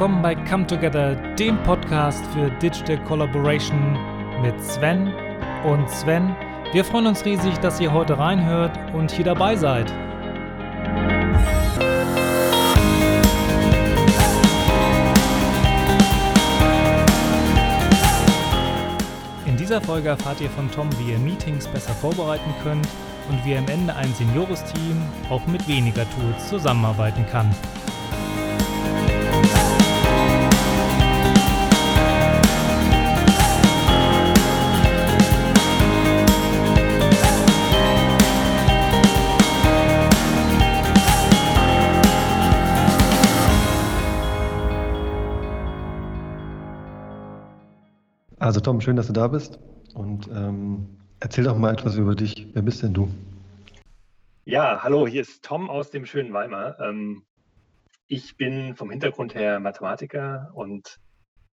willkommen bei Come Together, dem Podcast für Digital Collaboration mit Sven und Sven. Wir freuen uns riesig, dass ihr heute reinhört und hier dabei seid. In dieser Folge erfahrt ihr von Tom, wie ihr Meetings besser vorbereiten könnt und wie am Ende ein Seniores-Team auch mit weniger Tools zusammenarbeiten kann. Also Tom, schön, dass du da bist und ähm, erzähl doch mal etwas über dich. Wer bist denn du? Ja, hallo, hier ist Tom aus dem schönen Weimar. Ähm, ich bin vom Hintergrund her Mathematiker und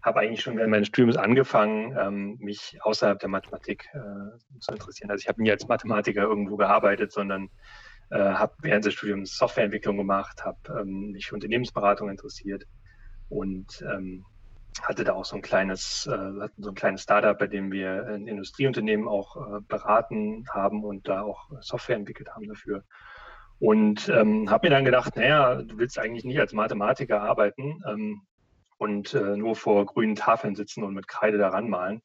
habe eigentlich schon während meines Studiums angefangen, ähm, mich außerhalb der Mathematik äh, zu interessieren. Also ich habe nie als Mathematiker irgendwo gearbeitet, sondern äh, habe während des Studiums Softwareentwicklung gemacht, habe ähm, mich für Unternehmensberatung interessiert und ähm, hatte da auch so ein kleines, äh, so ein kleines Startup, bei dem wir ein Industrieunternehmen auch äh, beraten haben und da auch Software entwickelt haben dafür. Und ähm, habe mir dann gedacht, naja, du willst eigentlich nicht als Mathematiker arbeiten ähm, und äh, nur vor grünen Tafeln sitzen und mit Kreide daran malen,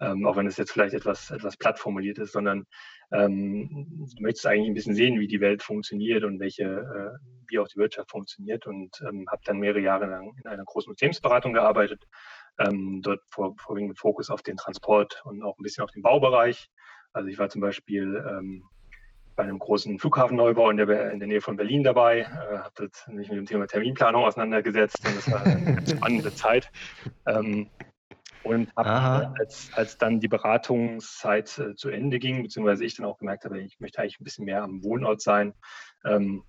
ähm, auch wenn es jetzt vielleicht etwas, etwas platt formuliert ist, sondern ähm, du möchtest eigentlich ein bisschen sehen, wie die Welt funktioniert und welche, äh, wie auch die Wirtschaft funktioniert und ähm, habe dann mehrere Jahre lang in einer großen Unternehmensberatung gearbeitet, ähm, dort vor, vorwiegend mit Fokus auf den Transport und auch ein bisschen auf den Baubereich. Also ich war zum Beispiel ähm, bei einem großen Flughafenneubau in der, in der Nähe von Berlin dabei, äh, habe mich mit dem Thema Terminplanung auseinandergesetzt und das war eine spannende Zeit. Ähm, und habe, als, als dann die Beratungszeit äh, zu Ende ging, beziehungsweise ich dann auch gemerkt habe, ich möchte eigentlich ein bisschen mehr am Wohnort sein, ähm,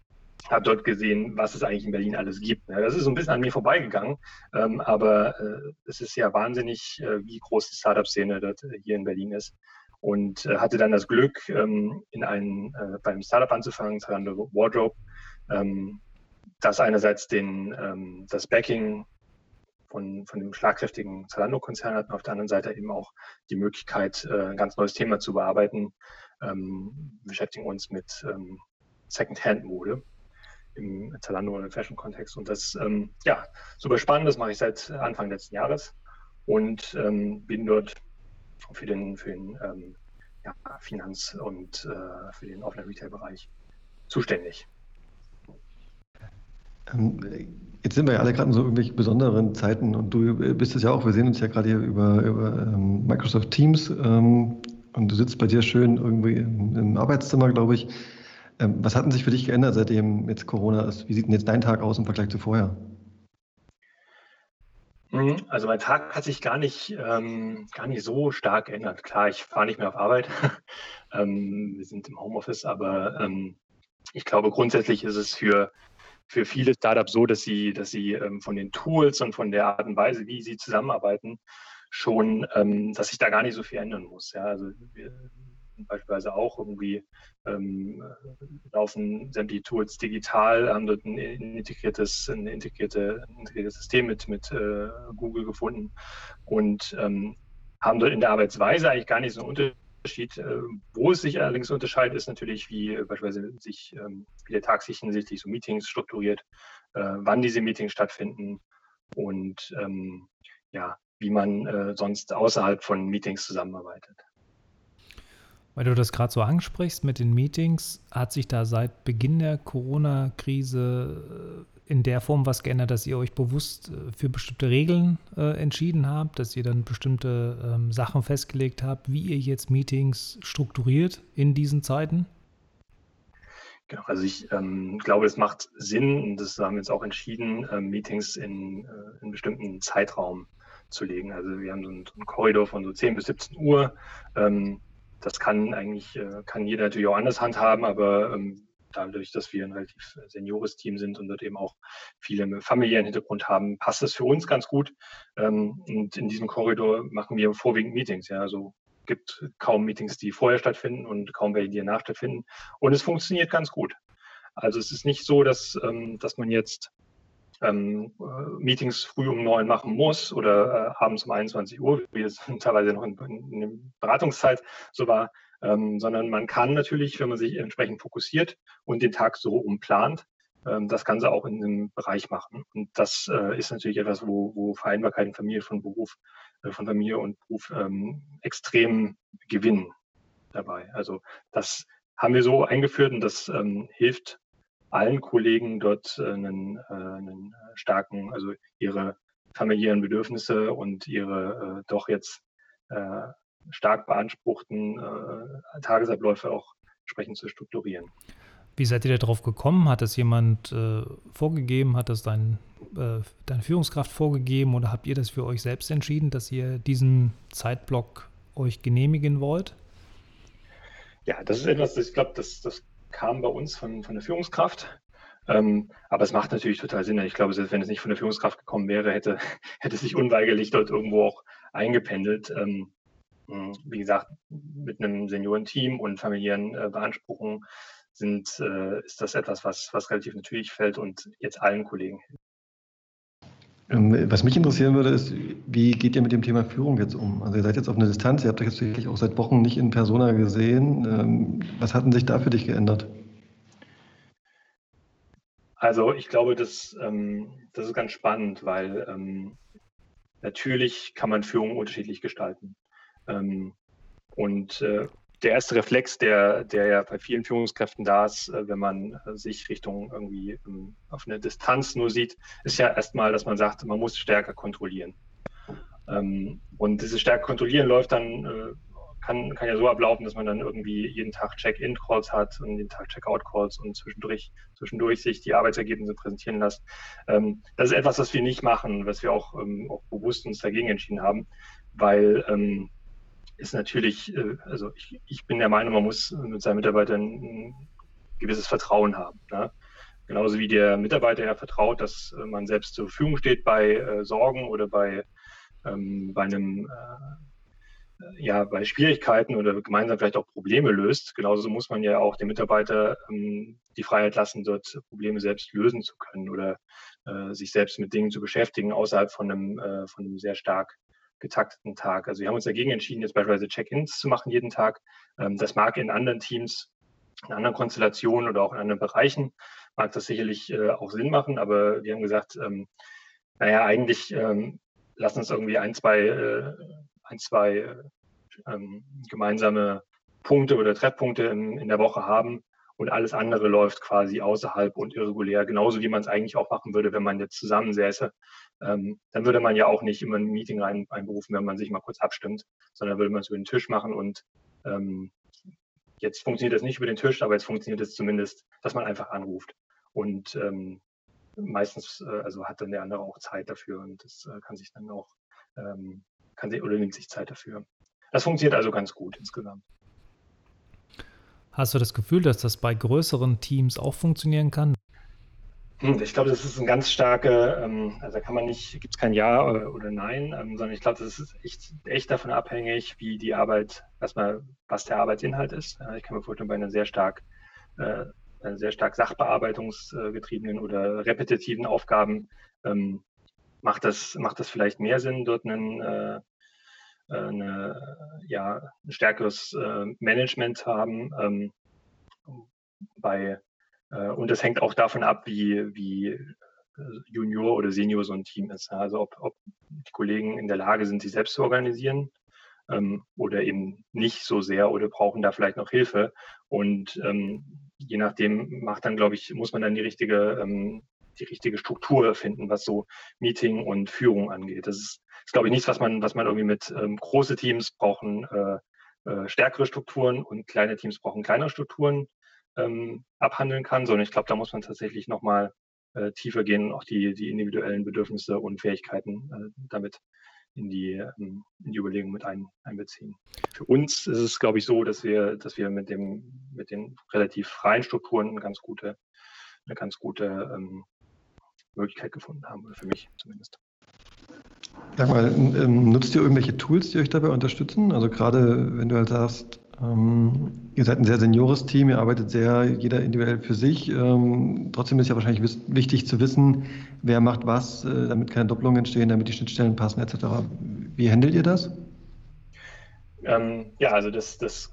habe dort gesehen, was es eigentlich in Berlin alles gibt. Ja, das ist so ein bisschen an mir vorbeigegangen, ähm, aber äh, es ist ja wahnsinnig, äh, wie groß die Startup-Szene dort äh, hier in Berlin ist. Und äh, hatte dann das Glück, ähm, in einen, äh, beim Startup anzufangen, Zalando Wardrobe, ähm, das einerseits den, ähm, das Backing von, von dem schlagkräftigen Zalando-Konzern hatten, auf der anderen Seite eben auch die Möglichkeit, äh, ein ganz neues Thema zu bearbeiten. Ähm, wir beschäftigen uns mit ähm, Second-Hand-Mode im Zalando- und Fashion-Kontext. Und das, ähm, ja, super spannend, das mache ich seit Anfang letzten Jahres und ähm, bin dort für den, für den ähm, ja, Finanz- und äh, für den Offline-Retail-Bereich zuständig. Ähm, jetzt sind wir ja alle gerade in so irgendwelchen besonderen Zeiten und du bist es ja auch. Wir sehen uns ja gerade hier über, über ähm, Microsoft Teams ähm, und du sitzt bei dir schön irgendwie im, im Arbeitszimmer, glaube ich. Ähm, was hat denn sich für dich geändert, seitdem jetzt Corona ist? Wie sieht denn jetzt dein Tag aus im Vergleich zu vorher? Mhm, also mein Tag hat sich gar nicht, ähm, gar nicht so stark geändert. Klar, ich fahre nicht mehr auf Arbeit. ähm, wir sind im Homeoffice, aber ähm, ich glaube, grundsätzlich ist es für für viele Startups so, dass sie, dass sie ähm, von den Tools und von der Art und Weise, wie sie zusammenarbeiten, schon, ähm, dass sich da gar nicht so viel ändern muss. Ja, also wir beispielsweise auch irgendwie ähm, laufen sämtliche Tools digital, haben dort ein integriertes, ein integrierte, ein integriertes System mit, mit äh, Google gefunden und ähm, haben dort in der Arbeitsweise eigentlich gar nicht so einen Unterschied Unterschied. Äh, wo es sich allerdings unterscheidet, ist natürlich, wie äh, beispielsweise sich, ähm, wie der Tag sich hinsichtlich so Meetings strukturiert, äh, wann diese Meetings stattfinden und ähm, ja, wie man sonst außerhalb von Meetings zusammenarbeitet. Weil du das gerade so ansprichst mit den Meetings, hat sich da seit Beginn der Corona-Krise in der Form was geändert, dass ihr euch bewusst äh, für bestimmte Regeln äh, entschieden habt, dass ihr dann bestimmte ähm, Sachen festgelegt habt, wie ihr jetzt Meetings strukturiert in diesen Zeiten? Genau, also ich ähm, glaube, es macht Sinn, und das haben wir jetzt auch entschieden, äh, Meetings in, äh, in bestimmten Zeitraum zu legen. Also wir haben so einen, so einen Korridor von so 10 bis 17 Uhr. Ähm, das kann eigentlich, äh, kann jeder natürlich auch anders handhaben, aber ähm, dadurch, dass wir ein relativ seniores Team sind und dort eben auch viele mit familiären Hintergrund haben, passt das für uns ganz gut. Ähm, und in diesem Korridor machen wir vorwiegend Meetings. Ja, also gibt kaum Meetings, die vorher stattfinden und kaum welche, die danach stattfinden. Und es funktioniert ganz gut. Also es ist nicht so, dass, ähm, dass man jetzt ähm, äh, Meetings früh um neun machen muss oder äh, abends um 21 Uhr, wie es teilweise noch in, in, in der Beratungszeit so war, ähm, sondern man kann natürlich, wenn man sich entsprechend fokussiert und den Tag so umplant, ähm, das Ganze auch in einem Bereich machen. Und das äh, ist natürlich etwas, wo, wo Vereinbarkeit Familie von Beruf, äh, von Familie und Beruf ähm, extrem gewinnen dabei. Also das haben wir so eingeführt und das ähm, hilft allen Kollegen dort äh, einen, äh, einen starken, also ihre familiären Bedürfnisse und ihre äh, doch jetzt stark beanspruchten Tagesabläufe auch entsprechend zu strukturieren. Wie seid ihr darauf gekommen? Hat das jemand äh, vorgegeben? Hat das dein, äh, deine Führungskraft vorgegeben oder habt ihr das für euch selbst entschieden, dass ihr diesen Zeitblock euch genehmigen wollt? Ja, das ist etwas, ich glaube, das, das kam bei uns von, von der Führungskraft. Ähm, aber es macht natürlich total Sinn. Ich glaube, selbst wenn es nicht von der Führungskraft gekommen wäre, hätte, hätte sich unweigerlich dort irgendwo auch eingependelt. Ähm, wie gesagt, mit einem Seniorenteam und familiären äh, Beanspruchungen sind, äh, ist das etwas, was, was relativ natürlich fällt und jetzt allen Kollegen hilft. Ähm, was mich interessieren würde, ist, wie geht ihr mit dem Thema Führung jetzt um? Also ihr seid jetzt auf einer Distanz, ihr habt euch jetzt wirklich auch seit Wochen nicht in Persona gesehen. Ähm, was hat denn sich da für dich geändert? Also ich glaube, das, ähm, das ist ganz spannend, weil natürlich kann man Führung unterschiedlich gestalten. und äh, der erste Reflex, der, der ja bei vielen Führungskräften da ist, äh, wenn man äh, sich Richtung irgendwie ähm, auf eine Distanz nur sieht, ist ja erstmal, dass man sagt, man muss stärker kontrollieren. Ähm, und dieses stärker kontrollieren läuft dann, äh, kann, kann ja so ablaufen, dass man dann irgendwie jeden Tag Check-in-Calls hat und jeden Tag Check-out-Calls und zwischendurch, zwischendurch sich die Arbeitsergebnisse präsentieren lässt. Ähm, das ist etwas, was wir nicht machen, was wir auch, auch bewusst uns dagegen entschieden haben, weil ist natürlich, äh, also ich, ich bin der Meinung, man muss mit seinen Mitarbeitern ein gewisses Vertrauen haben. Ne? Genauso wie der Mitarbeiter ja vertraut, dass äh, man selbst zur Verfügung steht bei äh, Sorgen oder bei, ähm, bei einem äh, ja, bei Schwierigkeiten oder gemeinsam vielleicht auch Probleme löst. Genauso muss man ja auch dem Mitarbeiter ähm, die Freiheit lassen, dort Probleme selbst lösen zu können oder äh, sich selbst mit Dingen zu beschäftigen, außerhalb von einem, von einem sehr stark getakteten Tag. Also wir haben uns dagegen entschieden, jetzt beispielsweise Check-ins zu machen jeden Tag. Ähm, das mag in anderen Teams, in anderen Konstellationen oder auch in anderen Bereichen, mag das sicherlich äh, auch Sinn machen, aber wir haben gesagt, ähm, naja, eigentlich ähm, lass uns irgendwie ein, zwei, äh, ein, zwei gemeinsame Punkte oder Treffpunkte in, in der Woche haben, und alles andere läuft quasi außerhalb und irregulär, genauso wie man es eigentlich auch machen würde, wenn man jetzt zusammensäße. Ähm, dann würde man ja auch nicht immer ein Meeting rein, einberufen, wenn man sich mal kurz abstimmt, sondern würde man es über den Tisch machen und ähm, jetzt funktioniert das nicht über den Tisch, aber jetzt funktioniert es zumindest, dass man einfach anruft. Und ähm, meistens äh, also hat dann der andere auch Zeit dafür und das äh, kann sich dann auch, ähm, kann sich oder nimmt sich Zeit dafür. Das funktioniert also ganz gut insgesamt. Hast du das Gefühl, dass das bei größeren Teams auch funktionieren kann? Hm, ich glaube, das ist ein ganz starke, ähm, also da kann man nicht, gibt es kein Ja oder Nein, ähm, sondern ich glaube, das ist echt, echt davon abhängig, wie die Arbeit, erstmal, was der Arbeitsinhalt ist. Ich kann mir vorstellen, bei einer sehr stark, äh, sehr stark sachbearbeitungsgetriebenen oder repetitiven Aufgaben ähm, macht das, macht das vielleicht mehr Sinn, dort einen, äh, äh, eine, ja, ein stärkeres äh, Management haben. Ähm, bei, äh, und das hängt auch davon ab, wie, wie Junior oder Senior so ein Team ist. Also ob, ob die Kollegen in der Lage sind, sich selbst zu organisieren ähm, oder eben nicht so sehr oder brauchen da vielleicht noch Hilfe. Und ähm, je nachdem macht dann, glaube ich, muss man dann die richtige, ähm, die richtige Struktur finden, was so Meeting und Führung angeht. Das ist ist, glaube ich, nichts, was man, was man irgendwie mit ähm, große Teams brauchen äh, äh, stärkere Strukturen und kleine Teams brauchen kleinere Strukturen ähm, abhandeln kann, sondern ich glaube, da muss man tatsächlich nochmal äh, tiefer gehen und auch die, die individuellen Bedürfnisse und Fähigkeiten äh, damit in die, ähm, in die Überlegung mit ein, einbeziehen. Für uns ist es, glaube ich, so, dass wir, dass wir mit dem, mit den relativ freien Strukturen eine ganz gute, eine ganz gute ähm, Möglichkeit gefunden haben, oder für mich zumindest. Sag mal, ähm, nutzt ihr irgendwelche Tools, die euch dabei unterstützen? Also gerade wenn du halt sagst, Ähm, ihr seid ein sehr seniores Team, ihr arbeitet sehr jeder individuell für sich. Ähm, trotzdem ist ja wahrscheinlich wichtig zu wissen, wer macht was, äh, damit keine Doppelungen entstehen, damit die Schnittstellen passen etc. Wie handelt ihr das? Ähm, ja, also das, das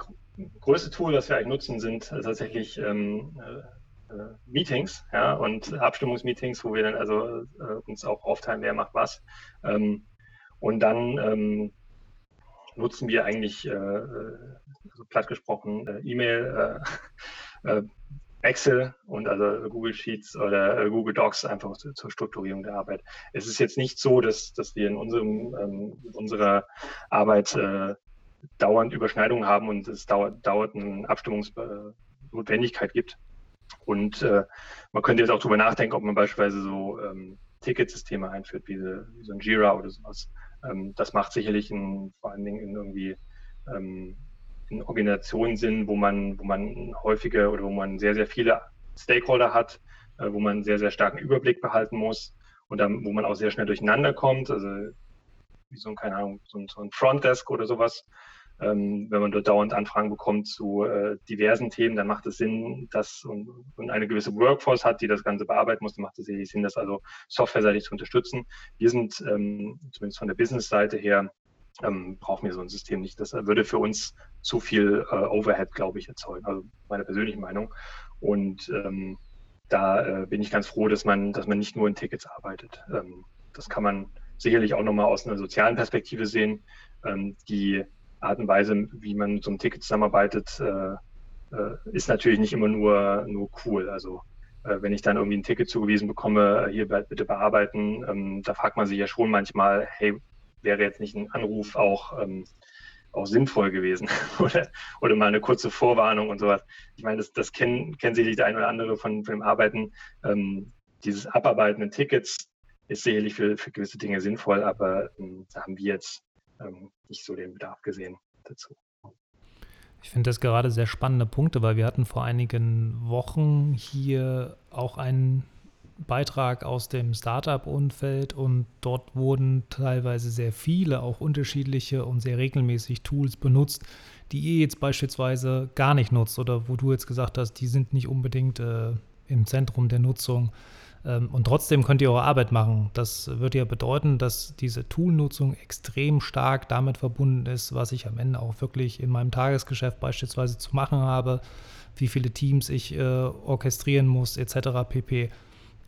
größte Tool, das wir eigentlich nutzen, sind tatsächlich ähm, äh, Meetings ja, und Abstimmungsmeetings, wo wir dann also äh, uns auch aufteilen, wer macht was. Ähm, und dann ähm, nutzen wir eigentlich, äh, also platt gesprochen, äh, E-Mail, äh, äh, Excel und also Google Sheets oder Google Docs einfach zur, zur, Strukturierung der Arbeit. Es ist jetzt nicht so, dass, dass wir in unserem, ähm, unserer Arbeit äh, dauernd Überschneidungen haben und es dauert, dauert eine Abstimmungsnotwendigkeit gibt. Und äh, man könnte jetzt auch darüber nachdenken, ob man beispielsweise so ähm, Ticketsysteme einführt, wie, wie so ein Jira oder sowas, ähm, das macht sicherlich in, vor allen Dingen in irgendwie ähm, in Organisationen Sinn, wo man, wo man häufige oder wo man sehr, sehr viele Stakeholder hat, äh, wo man sehr, sehr starken Überblick behalten muss und dann, wo man auch sehr schnell durcheinander kommt. Also wie so ein, keine Ahnung, so ein, so ein Frontdesk oder sowas. Ähm, wenn man dort dauernd Anfragen bekommt zu äh, diversen Themen, dann macht es Sinn, dass und, und, eine gewisse Workforce hat, die das Ganze bearbeiten muss, dann macht es Sinn, das also softwareseitig zu unterstützen. Wir sind ähm, zumindest von der Business-Seite her ähm, brauchen wir so ein System nicht. Das würde für uns zu viel äh, Overhead, glaube ich, erzeugen. Also meine persönliche Meinung. Und ähm, da äh, bin ich ganz froh, dass man, dass man nicht nur in Tickets arbeitet. Ähm, das kann man sicherlich auch nochmal aus einer sozialen Perspektive sehen. Ähm, die Art und Weise, wie man so einem Ticket zusammenarbeitet, äh, äh, ist natürlich nicht immer nur, nur cool. Also äh, wenn ich dann irgendwie ein Ticket zugewiesen bekomme, hier bitte bearbeiten, ähm, da fragt man sich ja schon manchmal, hey, wäre jetzt nicht ein Anruf auch, ähm, auch sinnvoll gewesen oder, oder mal eine kurze Vorwarnung und sowas. Ich meine, das, das kennen, kennen sicherlich der ein oder andere von, von dem Arbeiten. Ähm, dieses Abarbeiten in Tickets ist sicherlich für, für gewisse Dinge sinnvoll, aber da haben wir jetzt ähm, nicht so den Bedarf gesehen dazu. Ich finde das gerade sehr spannende Punkte, weil wir hatten vor einigen Wochen hier auch einen Beitrag aus dem Startup-Umfeld und dort wurden teilweise sehr viele, auch unterschiedliche und sehr regelmäßig Tools benutzt, die ihr jetzt beispielsweise gar nicht nutzt oder wo du jetzt gesagt hast, die sind nicht unbedingt äh, im Zentrum der Nutzung. Ähm, und trotzdem könnt ihr eure Arbeit machen. Das würde ja bedeuten, dass diese Toolnutzung extrem stark damit verbunden ist, was ich am Ende auch wirklich in meinem Tagesgeschäft beispielsweise zu machen habe, wie viele Teams ich äh, orchestrieren muss, etc. pp.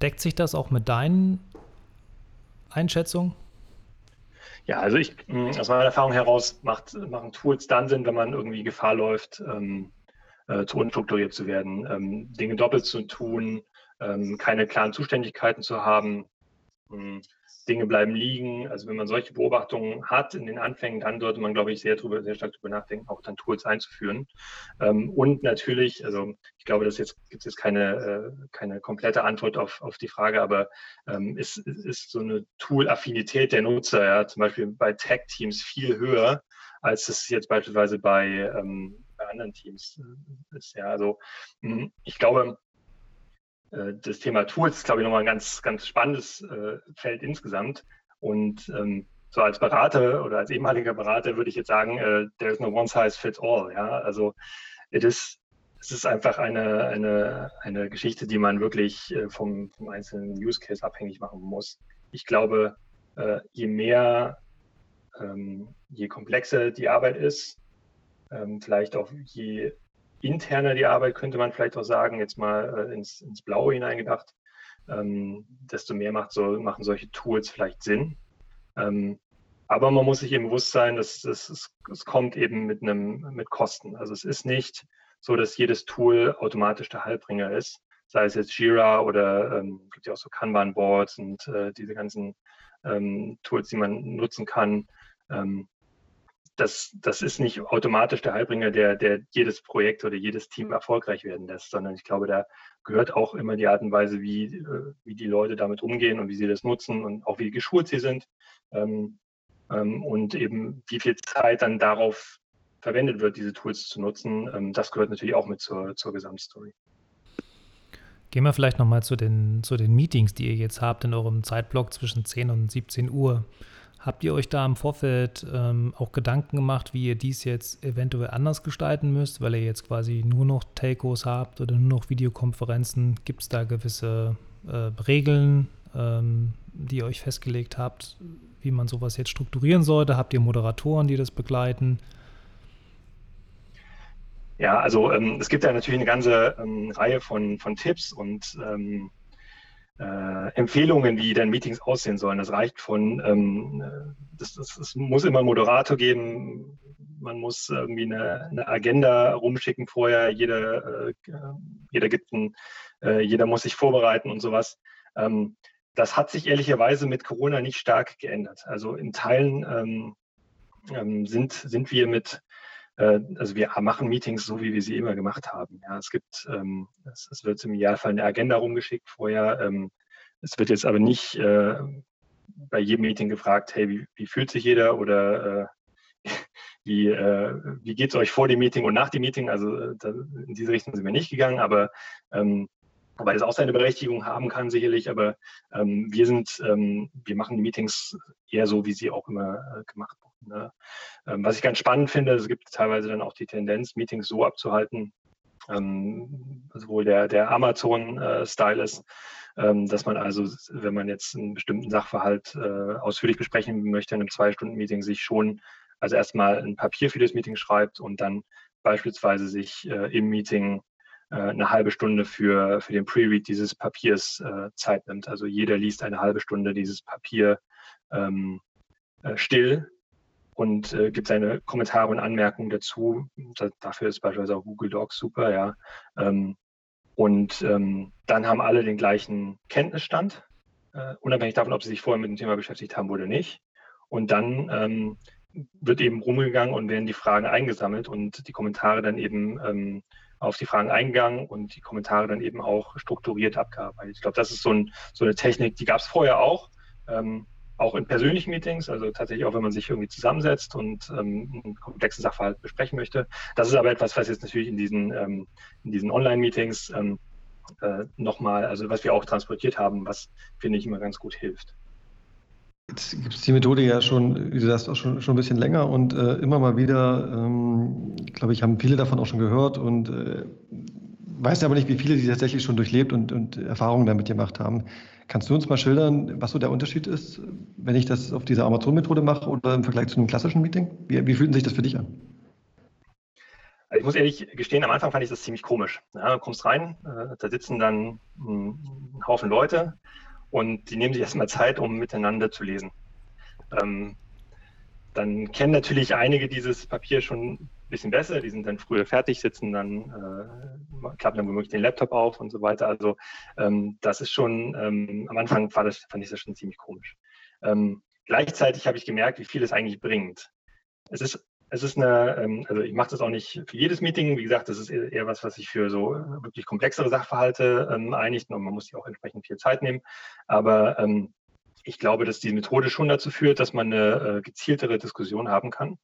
Deckt sich das auch mit deinen Einschätzungen? Ja, also ich, hm, aus meiner Erfahrung heraus macht, machen Tools dann Sinn, wenn man irgendwie Gefahr läuft, ähm, äh, zu unstrukturiert zu werden, ähm, Dinge doppelt zu tun, keine klaren Zuständigkeiten zu haben. Ähm, Dinge bleiben liegen. Also wenn man solche Beobachtungen hat in den Anfängen, dann sollte man, glaube ich, sehr, drüber, sehr stark darüber nachdenken, auch dann Tools einzuführen. Ähm, und natürlich, also ich glaube, das jetzt gibt es jetzt keine, äh, keine komplette Antwort auf, auf die Frage, aber ähm, ist, ist so eine Tool-Affinität der Nutzer, ja, zum Beispiel bei Tech-Teams viel höher, als es jetzt beispielsweise bei, ähm, bei anderen Teams äh, ist. Ja, also hm, ich glaube, das Thema Tools ist, glaube ich, nochmal ein ganz, ganz spannendes äh, Feld insgesamt. Und ähm, so als Berater oder als ehemaliger Berater würde ich jetzt sagen, äh, there is no one size fits all. Ja, also it is, es ist einfach eine, eine, eine Geschichte, die man wirklich äh, vom, vom einzelnen Use Case abhängig machen muss. Ich glaube, äh, je mehr, ähm, je komplexer die Arbeit ist, ähm, vielleicht auch je interner die Arbeit, könnte man vielleicht auch sagen, jetzt mal äh, ins, ins Blaue hineingedacht, ähm, desto mehr macht so, machen solche Tools vielleicht Sinn. Ähm, aber man muss sich eben bewusst sein, dass es, es kommt eben mit einem mit Kosten. Also es ist nicht so, dass jedes Tool automatisch der Halbbringer ist. Sei es jetzt Jira oder ähm, gibt ja auch so Kanban-Boards und äh, diese ganzen ähm, Tools, die man nutzen kann. Ähm, das, das ist nicht automatisch der Heilbringer, der, der jedes Projekt oder jedes Team erfolgreich werden lässt, sondern ich glaube, da gehört auch immer die Art und Weise, wie, äh, wie die Leute damit umgehen und wie sie das nutzen und auch wie geschult sie sind ähm, ähm, und eben wie viel Zeit dann darauf verwendet wird, diese Tools zu nutzen. Ähm, das gehört natürlich auch mit zur, zur Gesamtstory. Gehen wir vielleicht nochmal zu den, zu den Meetings, die ihr jetzt habt in eurem Zeitblock zwischen 10 und 17 Uhr. Habt ihr euch da im Vorfeld ähm, auch Gedanken gemacht, wie ihr dies jetzt eventuell anders gestalten müsst, weil ihr jetzt quasi nur noch Telcos habt oder nur noch Videokonferenzen? Gibt es da gewisse äh, Regeln, ähm, die ihr euch festgelegt habt, wie man sowas jetzt strukturieren sollte? Habt ihr Moderatoren, die das begleiten? Ja, also ähm, es gibt ja natürlich eine ganze ähm, Reihe von, von Tipps und ähm, äh, Empfehlungen, wie dann Meetings aussehen sollen. Das reicht von, ähm, das, das, es muss immer Moderator geben, man muss irgendwie eine, eine Agenda rumschicken vorher, jeder, äh, jeder gibt ein, äh, jeder muss sich vorbereiten und sowas. Ähm, das hat sich ehrlicherweise mit Corona nicht stark geändert. Also in Teilen ähm, ähm sind, sind wir mit äh, also wir machen Meetings so, wie wir sie immer gemacht haben. Ja, es gibt, ähm, es, es, wird im Idealfall eine Agenda rumgeschickt vorher. Ähm, es wird jetzt aber nicht äh, bei jedem Meeting gefragt, hey, wie, wie fühlt sich jeder oder äh, wie, äh, wie geht es euch vor dem Meeting und nach dem Meeting? Also äh, da, in diese Richtung sind wir nicht gegangen, aber ähm, wobei das auch seine Berechtigung haben kann, sicherlich, aber ähm, wir sind, ähm, wir machen die Meetings eher so, wie sie auch immer äh, gemacht wurden. Ne? Ähm, was ich ganz spannend finde, es gibt teilweise dann auch die Tendenz, Meetings so abzuhalten, ähm, sowohl der, der Amazon-Style ist, ähm, dass man also, wenn man jetzt einen bestimmten Sachverhalt äh, ausführlich besprechen möchte in einem Zwei-Stunden-Meeting, sich schon also erstmal ein Papier für das Meeting schreibt und dann beispielsweise sich äh, im Meeting äh, eine halbe Stunde für, für den Pre-Read dieses Papiers äh, Zeit nimmt. Also jeder liest eine halbe Stunde dieses Papier ähm, äh, still und äh, gibt seine Kommentare und Anmerkungen dazu. Da, dafür ist beispielsweise auch Google Docs super, ja. Ähm, und ähm, dann haben alle den gleichen Kenntnisstand, äh, unabhängig davon, ob sie sich vorher mit dem Thema beschäftigt haben oder nicht. Und dann ähm, wird eben rumgegangen und werden die Fragen eingesammelt und die Kommentare dann eben ähm, auf die Fragen eingegangen und die Kommentare dann eben auch strukturiert abgearbeitet. Ich glaube, das ist so, ein, so eine Technik, die gab es vorher auch. Ähm, auch in persönlichen Meetings, also tatsächlich auch, wenn man sich irgendwie zusammensetzt und ähm, einen komplexen Sachverhalt besprechen möchte. Das ist aber etwas, was jetzt natürlich in diesen, ähm, diesen Online-Meetings ähm, äh, nochmal, also was wir auch transportiert haben, was finde ich immer ganz gut hilft. Jetzt gibt es die Methode ja schon, wie du sagst, auch schon, schon ein bisschen länger und äh, immer mal wieder, ähm, glaube ich, haben viele davon auch schon gehört und äh, weiß aber nicht, wie viele die tatsächlich schon durchlebt und, und Erfahrungen damit gemacht haben. Kannst du uns mal schildern, was so der Unterschied ist, wenn ich das auf diese Amazon-Methode mache oder im Vergleich zu einem klassischen Meeting? Wie, wie fühlt sich das für dich an? Also ich muss ehrlich gestehen, am Anfang fand ich das ziemlich komisch. Ja, du kommst rein, äh, da sitzen dann ein Haufen Leute und die nehmen sich erstmal Zeit, um miteinander zu lesen. Ähm, dann kennen natürlich einige dieses Papier schon bisschen besser, die sind dann früher fertig, sitzen dann, äh, klappen dann womöglich den Laptop auf und so weiter. Also ähm, das ist schon, ähm, am Anfang war das, fand ich das schon ziemlich komisch. Ähm, gleichzeitig habe ich gemerkt, wie viel es eigentlich bringt. Es ist, es ist eine, ähm, also ich mache das auch nicht für jedes Meeting, wie gesagt, das ist eher was, was sich für so wirklich komplexere Sachverhalte ähm, einigt und man muss sich auch entsprechend viel Zeit nehmen. Aber ähm, ich glaube, dass die Methode schon dazu führt, dass man eine äh, gezieltere Diskussion haben kann.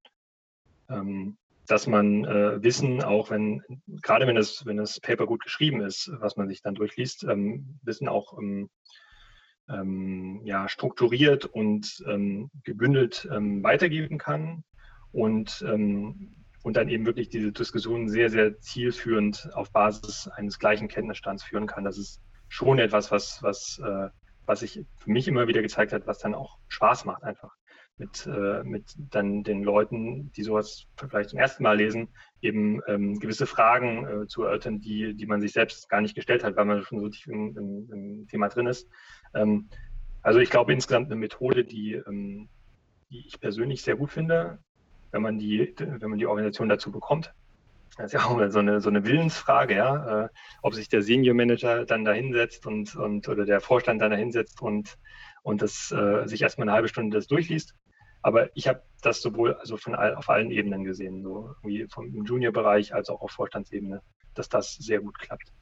Ähm, dass man äh, Wissen, auch wenn, gerade wenn das, wenn das Paper gut geschrieben ist, was man sich dann durchliest, ähm, Wissen auch ähm, ähm, ja, strukturiert und ähm, gebündelt ähm, weitergeben kann und, ähm, und dann eben wirklich diese Diskussion sehr, sehr zielführend auf Basis eines gleichen Kenntnisstands führen kann. Das ist schon etwas, was, was, äh, was sich für mich immer wieder gezeigt hat, was dann auch Spaß macht einfach mit, äh, mit dann den Leuten, die sowas vielleicht zum ersten Mal lesen, eben ähm, gewisse Fragen äh, zu erörtern, die, die man sich selbst gar nicht gestellt hat, weil man schon so tief im, im, im Thema drin ist. Ähm, also ich glaube insgesamt eine Methode, die, ähm, die ich persönlich sehr gut finde, wenn man die, wenn man die Organisation dazu bekommt. Das ist ja auch so eine, so eine Willensfrage, ja, äh, ob sich der Senior Manager dann da hinsetzt und, und oder der Vorstand dann da hinsetzt und, und das äh, sich erstmal eine halbe Stunde das durchliest aber ich habe das sowohl also von all, auf allen Ebenen gesehen, so wie vom Junior-Bereich als auch auf Vorstandsebene, dass das sehr gut klappt.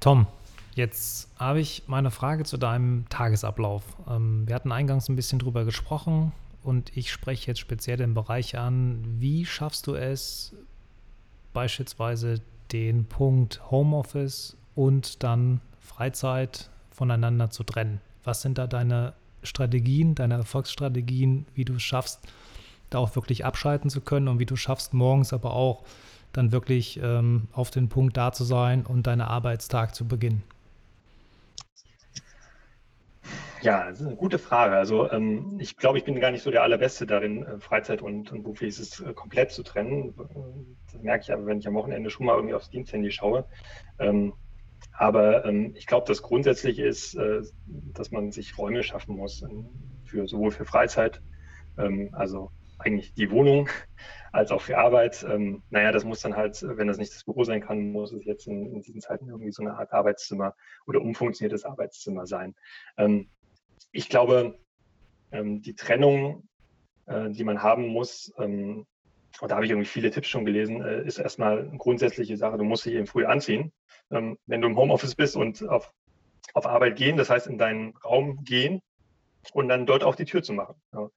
Tom, jetzt habe ich meine Frage zu deinem Tagesablauf. Ähm, wir hatten eingangs ein bisschen drüber gesprochen und ich spreche jetzt speziell den Bereich an. Wie schaffst du es, beispielsweise den Punkt Homeoffice und dann Freizeit voneinander zu trennen? Was sind da deine Strategien, deine Erfolgsstrategien, wie du es schaffst, da auch wirklich abschalten zu können und wie du schaffst, morgens aber auch dann wirklich ähm, auf den Punkt da zu sein und deinen Arbeitstag zu beginnen? Ja, das ist eine gute Frage. Also ähm, ich glaube, ich bin gar nicht so der Allerbeste darin, äh, Freizeit und, und berufliches äh, komplett zu trennen. Das merke ich aber, wenn ich am Wochenende schon mal irgendwie aufs Diensthandy schaue. Ähm, aber ähm, ich glaube, das grundsätzlich ist, äh, dass man sich Räume schaffen muss, ähm, für, sowohl für Freizeit, ähm, also eigentlich die Wohnung, als auch für Arbeit. Ähm, naja, das muss dann halt, wenn das nicht das Büro sein kann, muss es jetzt in, in diesen Zeiten irgendwie so eine Art Arbeitszimmer oder umfunktioniertes Arbeitszimmer sein. Ähm, ich glaube, ähm, die Trennung, äh, die man haben muss, ähm, und da habe ich irgendwie viele Tipps schon gelesen, äh, ist erstmal eine grundsätzliche Sache. Du musst dich eben früh anziehen. Ähm, wenn du im Homeoffice bist und auf, auf Arbeit gehen, das heißt in deinen Raum gehen und dann dort auch die Tür zu machen. Ja.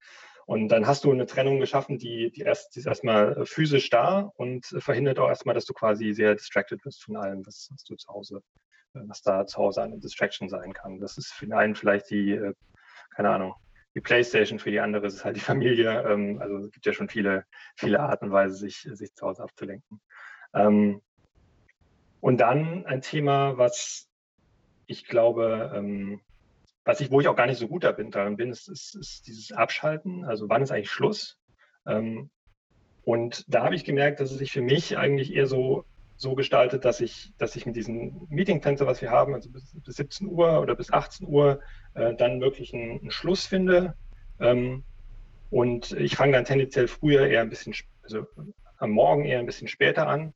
Und dann hast du eine Trennung geschaffen, die, die, erst, die ist erstmal physisch da und verhindert auch erstmal, dass du quasi sehr distracted wirst von allem, was, was du zu Hause was da zu Hause eine Distraction sein kann. Das ist für einen vielleicht die, äh, keine Ahnung, die Playstation, für die andere ist es halt die Familie. Ähm, also es gibt ja schon viele, viele Arten und Weise, sich, sich zu Hause abzulenken. Ähm, und dann ein Thema, was ich glaube, ähm, was ich, wo ich auch gar nicht so gut darin bin, ist, ist, ist dieses Abschalten. Also wann ist eigentlich Schluss? und da habe ich gemerkt, dass es sich für mich eigentlich eher so so gestaltet, dass ich, dass ich mit diesem Meeting-Fenster, was wir haben, also bis, bis 17 Uhr oder bis 18 Uhr, äh, dann wirklich einen, einen Schluss finde. Ähm, und ich fange dann tendenziell früher eher ein bisschen, also am Morgen eher ein bisschen später an.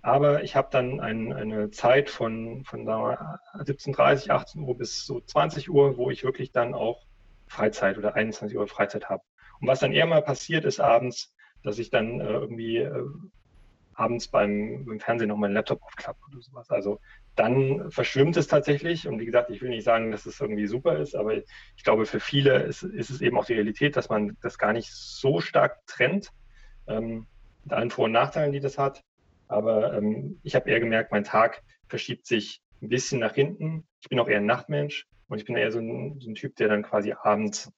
Aber ich habe dann ein, eine Zeit von, von 17.30, 18 Uhr bis so 20 Uhr, wo ich wirklich dann auch Freizeit oder 21 Uhr Freizeit habe. Und was dann eher mal passiert ist abends, dass ich dann äh, irgendwie äh, abends beim, beim Fernsehen noch meinen Laptop aufklappe oder sowas. Also dann verschwimmt es tatsächlich. Und wie gesagt, ich will nicht sagen, dass es irgendwie super ist, aber ich glaube, für viele ist, ist es eben auch die Realität, dass man das gar nicht so stark trennt, ähm, mit allen Vor- und Nachteilen, die das hat. Aber ähm, ich habe eher gemerkt, mein Tag verschiebt sich ein bisschen nach hinten. Ich bin auch eher ein Nachtmensch und ich bin eher so ein, so ein Typ, der dann quasi abends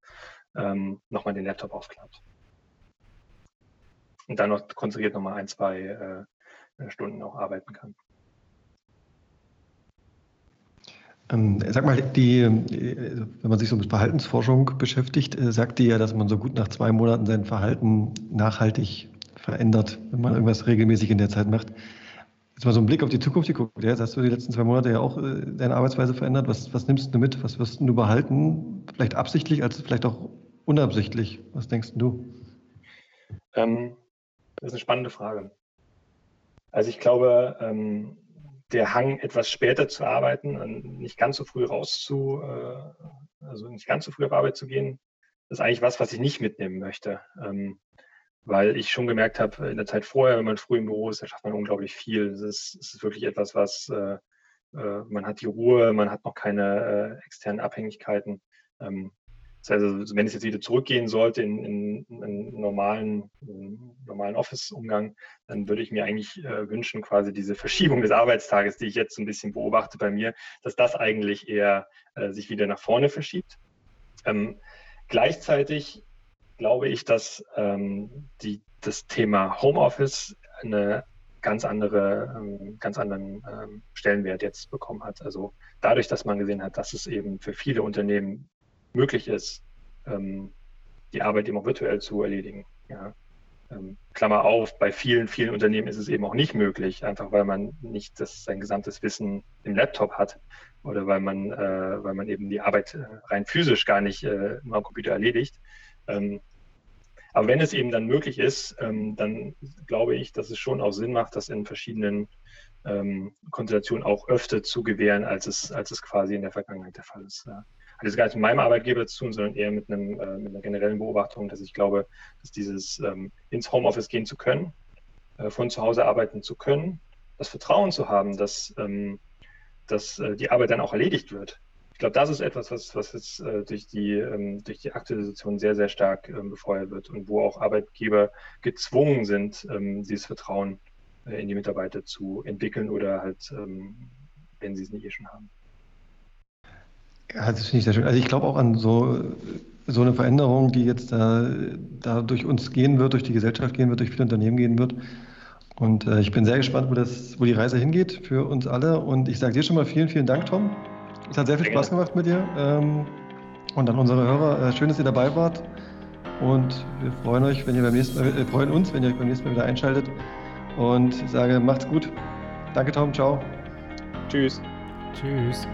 ähm, nochmal den Laptop aufklappt und dann noch konzentriert nochmal ein, zwei äh, Stunden auch arbeiten kann. Ähm, sag mal, die, äh, wenn man sich so mit Verhaltensforschung beschäftigt, äh, sagt die ja, dass man so gut nach zwei Monaten sein Verhalten nachhaltig verändert, wenn man irgendwas regelmäßig in der Zeit macht. Jetzt mal so einen Blick auf die Zukunft geguckt. Jetzt hast du die letzten zwei Monate ja auch äh, deine Arbeitsweise verändert. Was, was nimmst du mit? Was wirst du behalten? Vielleicht absichtlich, als vielleicht auch unabsichtlich. Was denkst du? Ähm, das ist eine spannende Frage. Also ich glaube, ähm, der Hang, etwas später zu arbeiten, nicht ganz so früh raus zu, äh, also nicht ganz so früh auf Arbeit zu gehen, ist eigentlich was, was ich nicht mitnehmen möchte. Ähm, weil ich schon gemerkt habe, in der Zeit vorher, wenn man früh im Büro ist, da schafft man unglaublich viel. Es ist, ist wirklich etwas, was äh, äh, man hat die Ruhe, man hat noch keine äh, externen Abhängigkeiten. Ähm, das heißt, also, wenn es jetzt wieder zurückgehen sollte in, in, in einen normalen, normalen Office-Umgang, dann würde ich mir eigentlich äh, wünschen, quasi diese Verschiebung des Arbeitstages, die ich jetzt ein bisschen beobachte bei mir, dass das eigentlich eher äh, sich wieder nach vorne verschiebt. Ähm, gleichzeitig glaube ich, dass ähm, die, das Thema Homeoffice eine ganz andere, ähm, ganz anderen ähm, Stellenwert jetzt bekommen hat. Also dadurch, dass man gesehen hat, dass es eben für viele Unternehmen möglich ist, ähm, die Arbeit eben auch virtuell zu erledigen. Ja. Ähm, Klammer auf, bei vielen, vielen Unternehmen ist es eben auch nicht möglich, einfach weil man nicht das, sein gesamtes Wissen im Laptop hat oder weil man, äh, weil man eben die Arbeit äh, rein physisch gar nicht äh, am Computer erledigt. Ähm, aber wenn es eben dann möglich ist, ähm, dann glaube ich, dass es schon auch Sinn macht, das in verschiedenen ähm, Konstellationen auch öfter zu gewähren, als es, als es quasi in der Vergangenheit der Fall ist. Ja hat jetzt gar nichts mit meinem Arbeitgeber zu tun, sondern eher mit, einem, äh, mit einer generellen Beobachtung, dass ich glaube, dass dieses ähm, ins Homeoffice gehen zu können, äh, von zu Hause arbeiten zu können, das Vertrauen zu haben, dass, ähm, dass äh, die Arbeit dann auch erledigt wird. Ich glaube, das ist etwas, was, was jetzt äh, durch, die, ähm, durch die aktuelle Situation sehr, sehr stark ähm, befeuert wird und wo auch Arbeitgeber gezwungen sind, ähm, dieses Vertrauen äh, in die Mitarbeiter zu entwickeln oder halt, ähm, wenn sie es nicht eh schon haben. Ja, das finde ich sehr schön. Also ich glaube auch an so, so eine Veränderung, die jetzt da, da durch uns gehen wird, durch die Gesellschaft gehen wird, durch viele Unternehmen gehen wird. Und äh, ich bin sehr gespannt, wo, das, wo die Reise hingeht für uns alle. Und ich sage dir schon mal vielen, vielen Dank, Tom. Es hat sehr viel Spaß gemacht mit dir. Ähm, und an unsere Hörer, äh, schön, dass ihr dabei wart. Und wir freuen euch, wenn ihr beim nächsten Mal, äh, freuen uns, wenn ihr euch beim nächsten Mal wieder einschaltet. Und sage, macht's gut. Danke, Tom. Ciao. Tschüss. Tschüss.